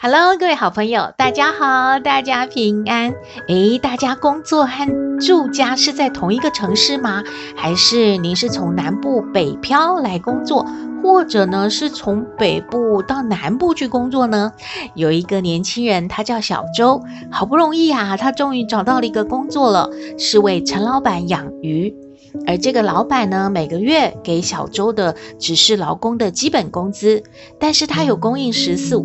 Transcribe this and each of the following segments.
Hello，各位好朋友，大家好，大家平安。诶，大家工作和住家是在同一个城市吗？还是您是从南部北漂来工作，或者呢是从北部到南部去工作呢？有一个年轻人，他叫小周，好不容易啊，他终于找到了一个工作了，是为陈老板养鱼。而这个老板呢，每个月给小周的只是劳工的基本工资，但是他有供应食宿。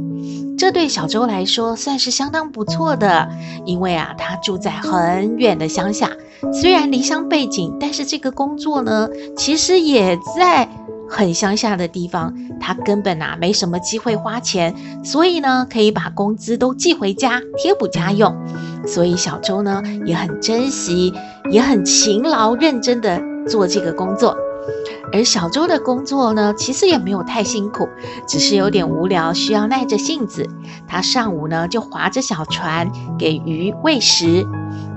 这对小周来说算是相当不错的，因为啊，他住在很远的乡下，虽然离乡背景，但是这个工作呢，其实也在很乡下的地方，他根本啊没什么机会花钱，所以呢，可以把工资都寄回家贴补家用，所以小周呢也很珍惜，也很勤劳认真的做这个工作。而小周的工作呢，其实也没有太辛苦，只是有点无聊，需要耐着性子。他上午呢就划着小船给鱼喂食，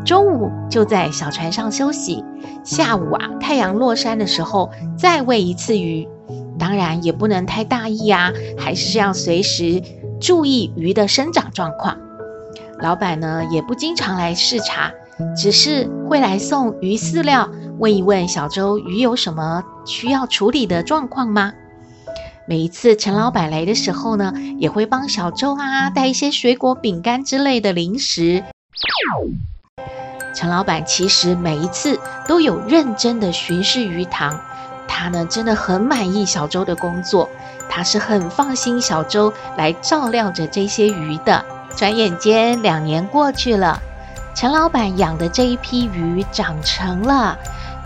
中午就在小船上休息，下午啊太阳落山的时候再喂一次鱼。当然也不能太大意啊，还是要随时注意鱼的生长状况。老板呢也不经常来视察，只是会来送鱼饲料。问一问小周，鱼有什么需要处理的状况吗？每一次陈老板来的时候呢，也会帮小周啊带一些水果、饼干之类的零食。陈老板其实每一次都有认真的巡视鱼塘，他呢真的很满意小周的工作，他是很放心小周来照料着这些鱼的。转眼间两年过去了，陈老板养的这一批鱼长成了。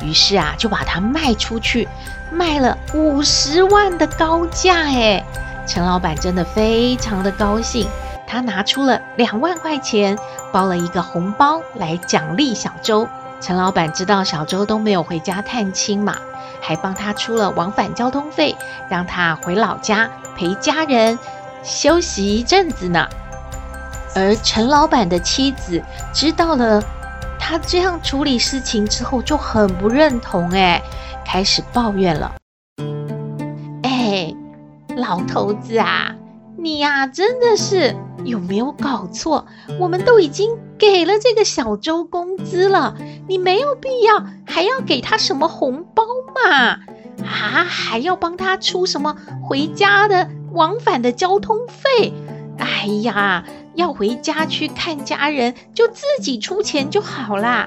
于是啊，就把它卖出去，卖了五十万的高价哎！陈老板真的非常的高兴，他拿出了两万块钱，包了一个红包来奖励小周。陈老板知道小周都没有回家探亲嘛，还帮他出了往返交通费，让他回老家陪家人休息一阵子呢。而陈老板的妻子知道了。他这样处理事情之后就很不认同，哎，开始抱怨了。哎，老头子啊，你呀真的是有没有搞错？我们都已经给了这个小周工资了，你没有必要还要给他什么红包嘛？啊，还要帮他出什么回家的往返的交通费？哎呀！要回家去看家人，就自己出钱就好啦。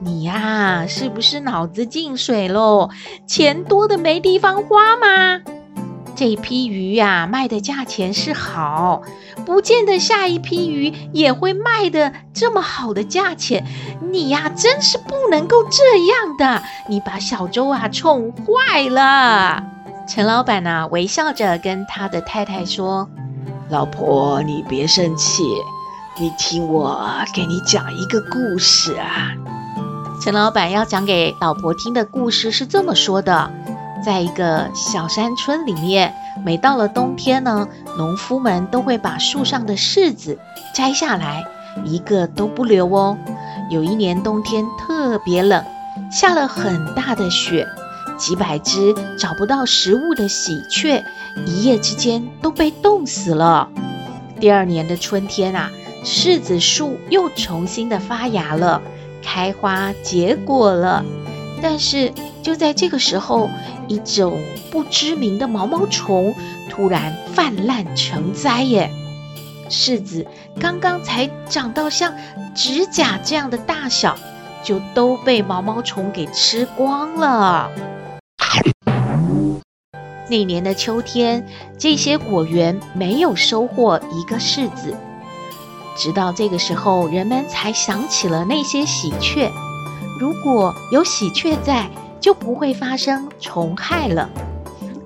你呀，是不是脑子进水喽？钱多的没地方花吗？这批鱼呀，卖的价钱是好，不见得下一批鱼也会卖的这么好的价钱。你呀，真是不能够这样的，你把小周啊宠坏了。陈老板呢，微笑着跟他的太太说。老婆，你别生气，你听我给你讲一个故事啊。陈老板要讲给老婆听的故事是这么说的：在一个小山村里面，每到了冬天呢，农夫们都会把树上的柿子摘下来，一个都不留哦。有一年冬天特别冷，下了很大的雪。几百只找不到食物的喜鹊，一夜之间都被冻死了。第二年的春天啊，柿子树又重新的发芽了，开花结果了。但是就在这个时候，一种不知名的毛毛虫突然泛滥成灾耶！柿子刚刚才长到像指甲这样的大小，就都被毛毛虫给吃光了。那年的秋天，这些果园没有收获一个柿子。直到这个时候，人们才想起了那些喜鹊。如果有喜鹊在，就不会发生虫害了。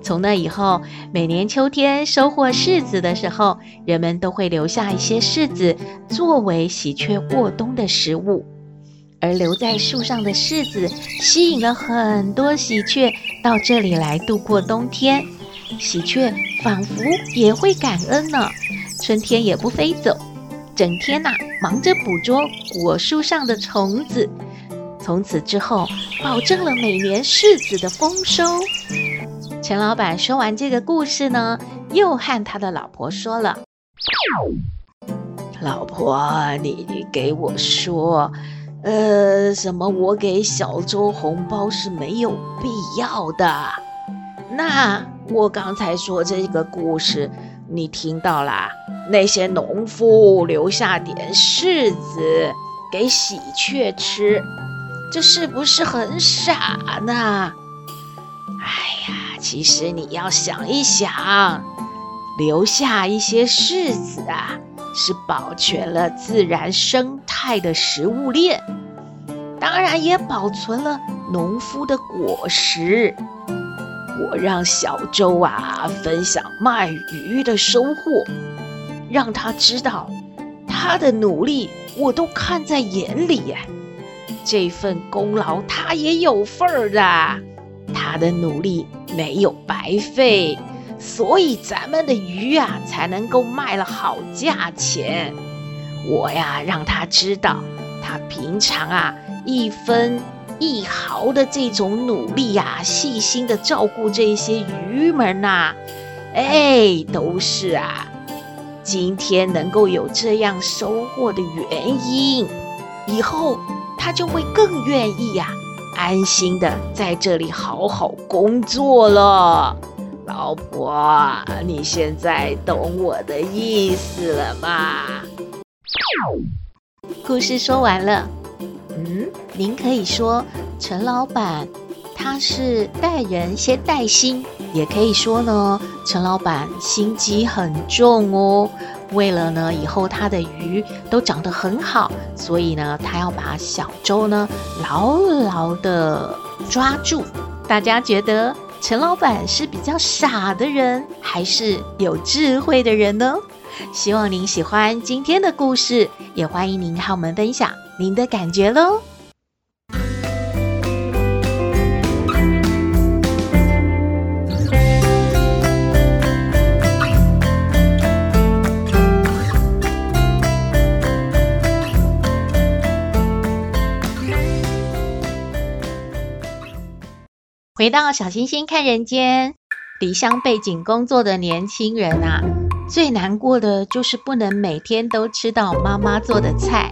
从那以后，每年秋天收获柿子的时候，人们都会留下一些柿子作为喜鹊过冬的食物。而留在树上的柿子，吸引了很多喜鹊到这里来度过冬天。喜鹊仿佛也会感恩呢，春天也不飞走，整天呐、忙着捕捉果树上的虫子。从此之后，保证了每年柿子的丰收。陈老板说完这个故事呢，又和他的老婆说了：“老婆，你给我说。”呃，什么？我给小周红包是没有必要的。那我刚才说这个故事，你听到啦？那些农夫留下点柿子给喜鹊吃，这是不是很傻呢？哎呀，其实你要想一想，留下一些柿子啊。是保全了自然生态的食物链，当然也保存了农夫的果实。我让小周啊分享卖鱼的收获，让他知道他的努力我都看在眼里呀。这份功劳他也有份儿的，他的努力没有白费。所以咱们的鱼啊，才能够卖了好价钱。我呀，让他知道，他平常啊一分一毫的这种努力呀，细心的照顾这些鱼们呐，哎，都是啊，今天能够有这样收获的原因。以后他就会更愿意呀，安心的在这里好好工作了。老婆，你现在懂我的意思了吗？故事说完了。嗯，您可以说陈老板他是待人先带心，也可以说呢，陈老板心机很重哦。为了呢以后他的鱼都长得很好，所以呢他要把小周呢牢牢的抓住。大家觉得？陈老板是比较傻的人，还是有智慧的人呢？希望您喜欢今天的故事，也欢迎您和我们分享您的感觉喽。回到小星星看人间，离乡背井工作的年轻人啊，最难过的就是不能每天都吃到妈妈做的菜，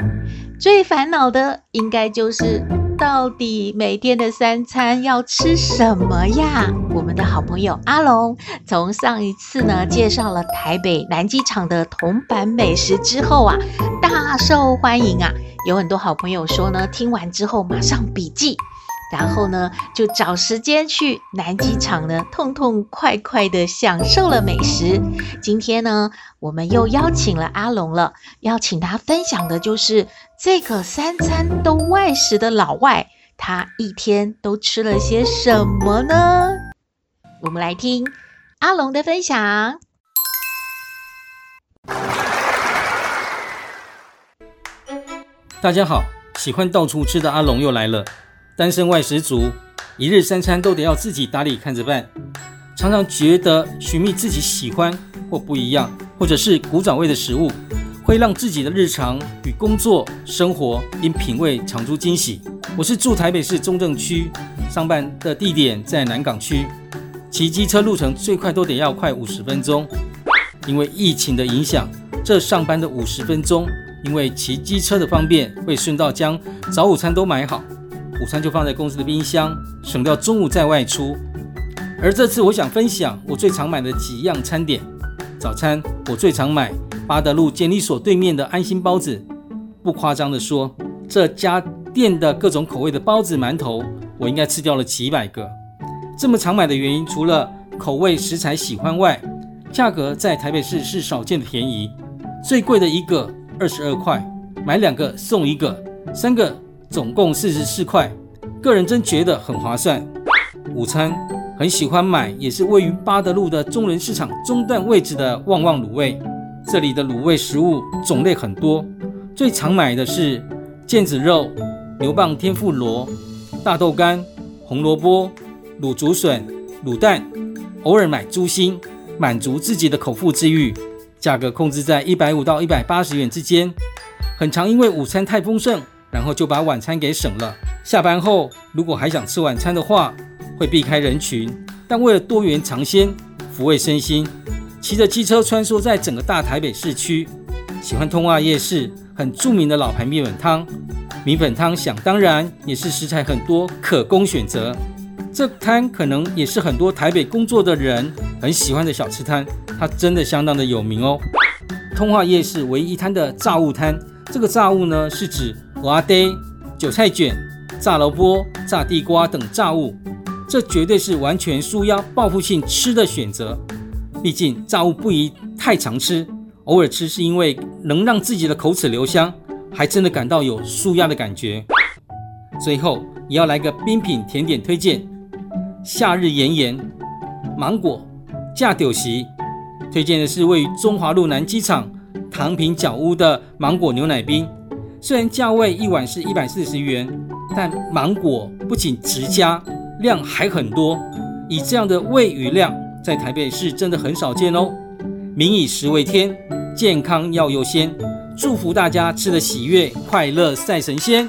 最烦恼的应该就是到底每天的三餐要吃什么呀？我们的好朋友阿龙，从上一次呢介绍了台北南机场的铜板美食之后啊，大受欢迎啊，有很多好朋友说呢，听完之后马上笔记。然后呢，就找时间去南机场呢，痛痛快快的享受了美食。今天呢，我们又邀请了阿龙了，邀请他分享的就是这个三餐都外食的老外，他一天都吃了些什么呢？我们来听阿龙的分享。大家好，喜欢到处吃的阿龙又来了。单身外食族，一日三餐都得要自己打理看着办，常常觉得寻觅自己喜欢或不一样，或者是古早味的食物，会让自己的日常与工作生活因品味尝出惊喜。我是住台北市中正区，上班的地点在南港区，骑机车路程最快都得要快五十分钟。因为疫情的影响，这上班的五十分钟，因为骑机车的方便，会顺道将早午餐都买好。午餐就放在公司的冰箱，省掉中午再外出。而这次我想分享我最常买的几样餐点。早餐我最常买八德路监理所对面的安心包子。不夸张地说，这家店的各种口味的包子、馒头，我应该吃掉了几百个。这么常买的原因，除了口味食材喜欢外，价格在台北市是少见的便宜。最贵的一个二十二块，买两个送一个，三个。总共四十四块，个人真觉得很划算。午餐很喜欢买，也是位于八德路的中坜市场中段位置的旺旺卤味。这里的卤味食物种类很多，最常买的是腱子肉、牛蒡天妇罗、大豆干、红萝卜、卤竹笋、卤蛋，偶尔买猪心，满足自己的口腹之欲。价格控制在一百五到一百八十元之间。很常因为午餐太丰盛，然后就把晚餐给省了。下班后如果还想吃晚餐的话，会避开人群，但为了多元尝鲜、抚慰身心，骑着机车穿梭在整个大台北市区。喜欢通化夜市很著名的老牌米粉汤，米粉汤想当然也是食材很多，可供选择。这摊可能也是很多台北工作的人很喜欢的小吃摊，它真的相当的有名哦。通化夜市唯一一摊的炸物摊。这个炸物呢，是指蚵仔嗲、韭菜卷、炸萝卜、炸地瓜等炸物，这绝对是完全纾压报复性吃的选择。毕竟炸物不宜太常吃，偶尔吃是因为能让自己的口齿留香，还真的感到有纾压的感觉。最后也要来个冰品甜点推荐：夏日炎炎芒果架酒席，推荐的是位于中华路南机场。糖平角屋的芒果牛奶冰，虽然价位一碗是一百四十元，但芒果不仅直加，量还很多。以这样的味与量，在台北市真的很少见哦。民以食为天，健康要优先，祝福大家吃的喜悦、快乐、赛神仙。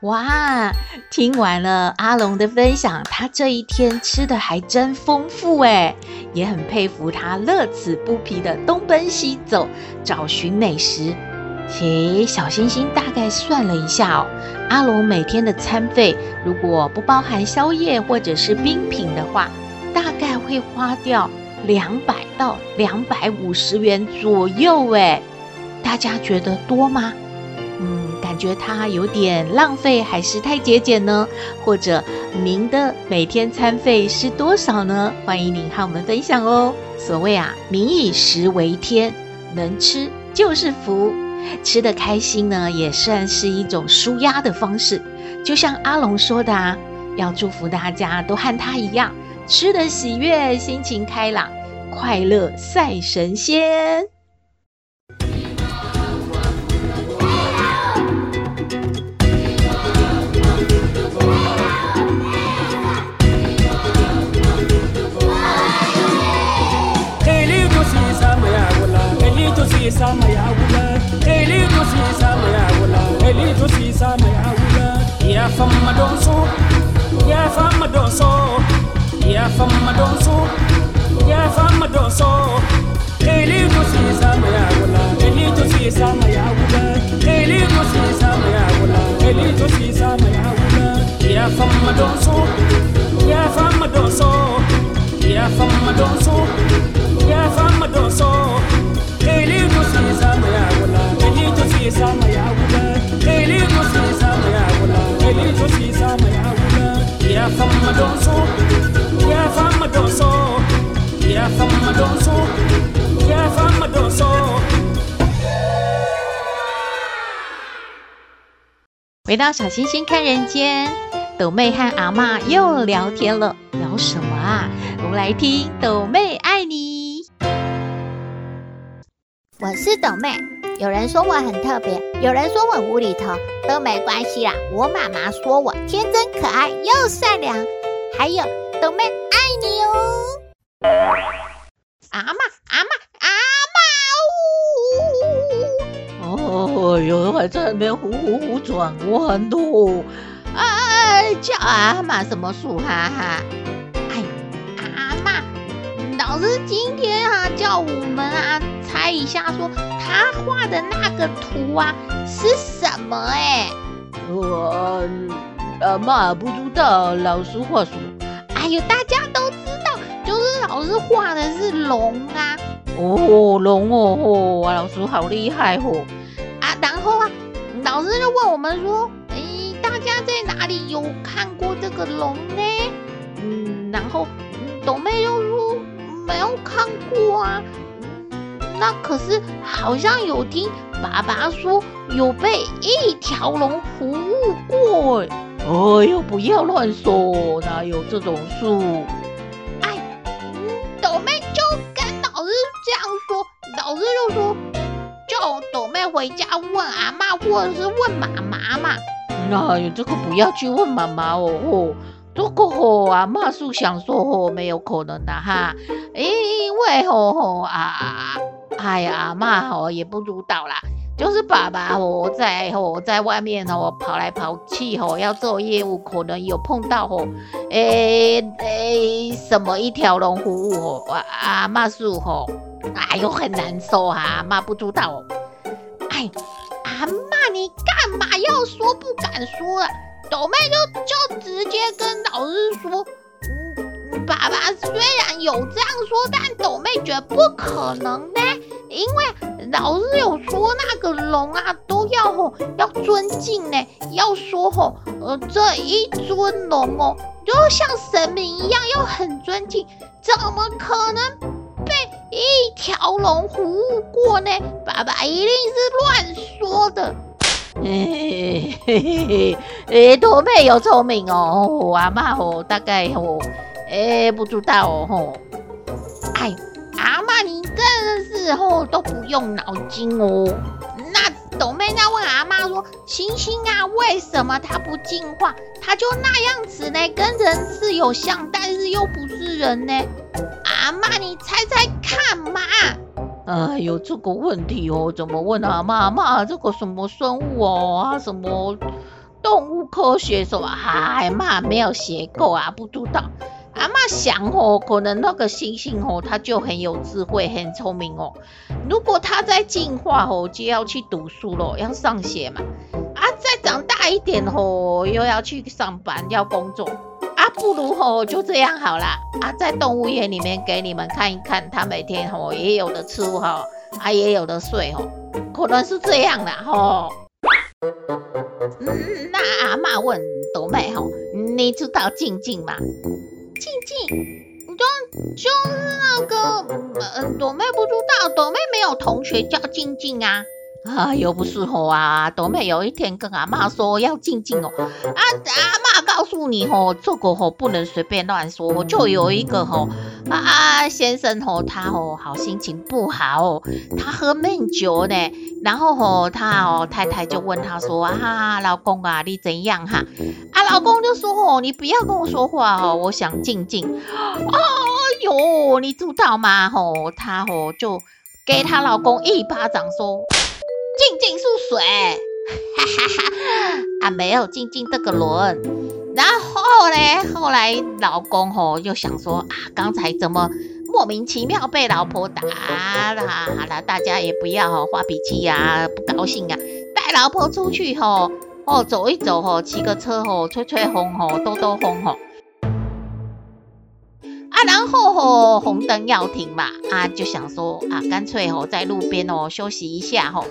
哇，听完了阿龙的分享，他这一天吃的还真丰富诶，也很佩服他乐此不疲的东奔西走找寻美食。诶，小星星大概算了一下哦，阿龙每天的餐费如果不包含宵夜或者是冰品的话，大概会花掉两百到两百五十元左右诶，大家觉得多吗？嗯感觉他有点浪费，还是太节俭呢？或者您的每天餐费是多少呢？欢迎您和我们分享哦。所谓啊，民以食为天，能吃就是福。吃得开心呢，也算是一种舒压的方式。就像阿龙说的啊，要祝福大家都和他一样，吃得喜悦，心情开朗，快乐赛神仙。ሲሳም ያውላል ኤሊቱ ሲሳም ያውላል ኤሊቱ ሲሳም ያውላል ያፈመዶንሱ ያፈመዶንሶ ያፈመዶንሱ ያፈመዶንሶ ኤሊቱ ሲሳም ያውላል ኤሊቱ ሲሳም ያውላል ኤሊቱ ሲሳም ያውላል ኤሊቱ ሲሳም ያውላል 回到小星星看人间，斗妹和阿嬷又聊天了，聊什么啊？我们来听斗妹爱你。我是斗妹，有人说我很特别，有人说我无厘头，都没关系啦。我妈妈说我天真可爱又善良，还有斗妹爱你哦。阿妈，阿妈，阿妈，呜！哦哟，还在那边呼呼呼转弯喽！哎，叫阿妈什么树？哈哈！老师今天啊叫我们啊猜一下，说他画的那个图啊是什么？哎，我呃嘛不知道，老师画什么？哎呦，大家都知道，就是老师画的是龙啊！哦，龙哦，哦，老师好厉害哦！啊，然后啊，老师就问我们说，哎，大家在哪里有看过这个龙呢？嗯，然后斗妹又说没有看过啊。那可是好像有听爸爸说有被一条龙服务过。哎呦，不要乱说，哪有这种树？哎，斗妹就跟老师这样说，老师就说叫斗妹回家问阿嬷或者是问妈妈嘛。那有这个不要去问妈妈哦。这个吼阿嬷是想说吼没有可能的哈，因为吼吼啊，哎呀阿嬷吼也不知道啦。就是爸爸吼，在吼，在外面吼跑来跑去吼，要做业务，可能有碰到吼，诶诶，什么一条龙服务哦，阿妈说哦，哎呦很难受啊，阿妈不知道。哎，阿妈你干嘛要说不敢说啊？斗妹就就直接跟老师说，嗯，爸爸虽然有这样说，但斗妹觉得不可能呢，因为。老师有说那个龙啊，都要吼要尊敬呢，要说吼呃这一尊龙哦，就像神明一样，要很尊敬，怎么可能被一条龙服务过呢？爸爸一定是乱说的。嘿嘿嘿嘿，斗妹有聪明哦，阿妈哦大概哦，哎不知道哦吼，哎。阿妈，你真的是吼都不用脑筋哦。那斗妹在问阿妈说：“星星啊，为什么它不进化？它就那样子呢？跟人是有像，但是又不是人呢？”阿妈，你猜猜看嘛？哎有，这个问题哦，怎么问啊？阿嬷，阿嬷，这个什么生物哦啊？什么动物科学什么？哎妈，没有学过啊，不知道。阿嬷想哦，可能那个猩猩哦，它就很有智慧，很聪明哦。如果它再进化哦，就要去读书咯，要上学嘛。啊，再长大一点哦，又要去上班，要工作。不如吼，就这样好啦。啊，在动物园里面给你们看一看，它每天哦也有的吃哈，啊也有的睡吼，可能是这样的吼。嗯，那阿嬷问朵妹吼，你知道静静吗？静静，就就是那个，嗯，朵妹不知道，朵妹没有同学叫静静啊。啊，又不是吼啊！斗妹有一天跟阿嬷说要静静哦，啊，阿嬷告诉你吼，这个吼不能随便乱说。就有一个吼啊先生吼，他吼好心情不好，他喝闷酒呢，然后吼他哦太太就问他说啊，老公啊，你怎样哈？啊，老公就说吼，你不要跟我说话哦，我想静静。哦哟，你知道吗？吼，他吼就给他老公一巴掌说。静静是谁？哈哈哈！啊，没有静静这个轮。然后呢，后来老公吼又想说啊，刚才怎么莫名其妙被老婆打了？好了，大家也不要吼发脾气呀，不高兴啊，带老婆出去吼哦走一走吼，骑个车吼吹吹风吼兜兜风吼。啊，然后吼红灯要停嘛，啊就想说啊，干脆吼在路边哦休息一下吼。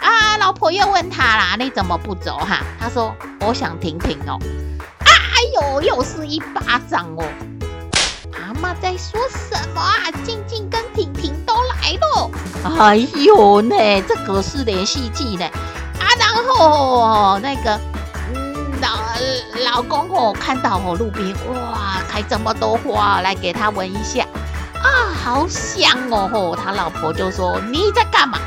啊，老婆又问他啦，你怎么不走哈？他说我想停停哦。哎呦，又是一巴掌哦。阿妈在说什么啊？静静跟婷婷都来了。哎呦呢，这可是连续剧呢。啊，然后那个嗯老老公哦，看到哦路边哇开这么多花来给他闻一下啊，好香哦吼。他老婆就说你在干嘛？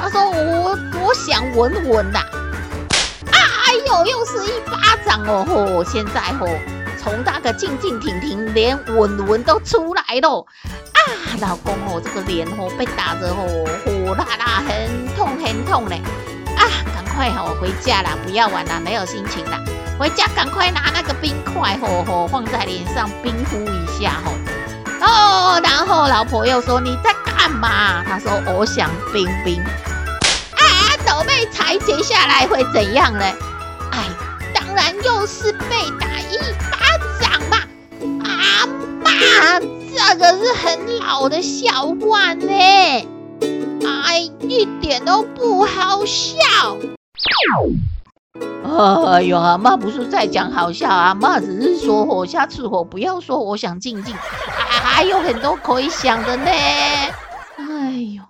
他说我我想闻闻呐，啊哎呦，又是一巴掌哦吼！现在吼，从那个静静停停连闻闻都出来了啊！老公哦，这个脸哦被打得哦火辣辣，很痛很痛嘞！啊，赶快吼回家啦，不要玩了，没有心情了，回家赶快拿那个冰块吼吼放在脸上冰敷一下吼。哦，然后老婆又说你在干嘛？他说我想冰冰。斗妹猜接下来会怎样呢？哎，当然又是被打一巴掌嘛！阿妈，这个是很老的笑话呢，哎，一点都不好笑。哎呦，阿妈不是在讲好笑，阿妈只是说我，下次我不要说我想静静，还有很多可以想的呢。哎呦。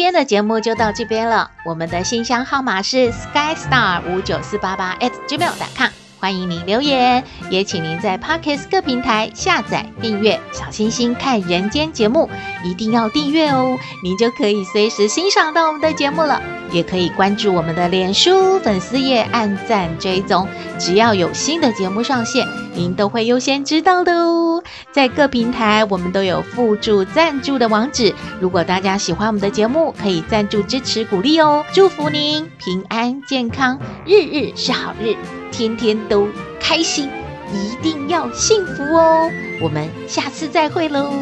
今天的节目就到这边了，我们的信箱号码是 skystar 五九四八八 at gmail.com。欢迎您留言，也请您在 Podcast 各平台下载订阅“小星星看人间”节目，一定要订阅哦，您就可以随时欣赏到我们的节目了。也可以关注我们的脸书粉丝页，按赞追踪，只要有新的节目上线，您都会优先知道的哦。在各平台我们都有附注赞助的网址，如果大家喜欢我们的节目，可以赞助支持鼓励哦。祝福您平安健康，日日是好日。天天都开心，一定要幸福哦！我们下次再会喽。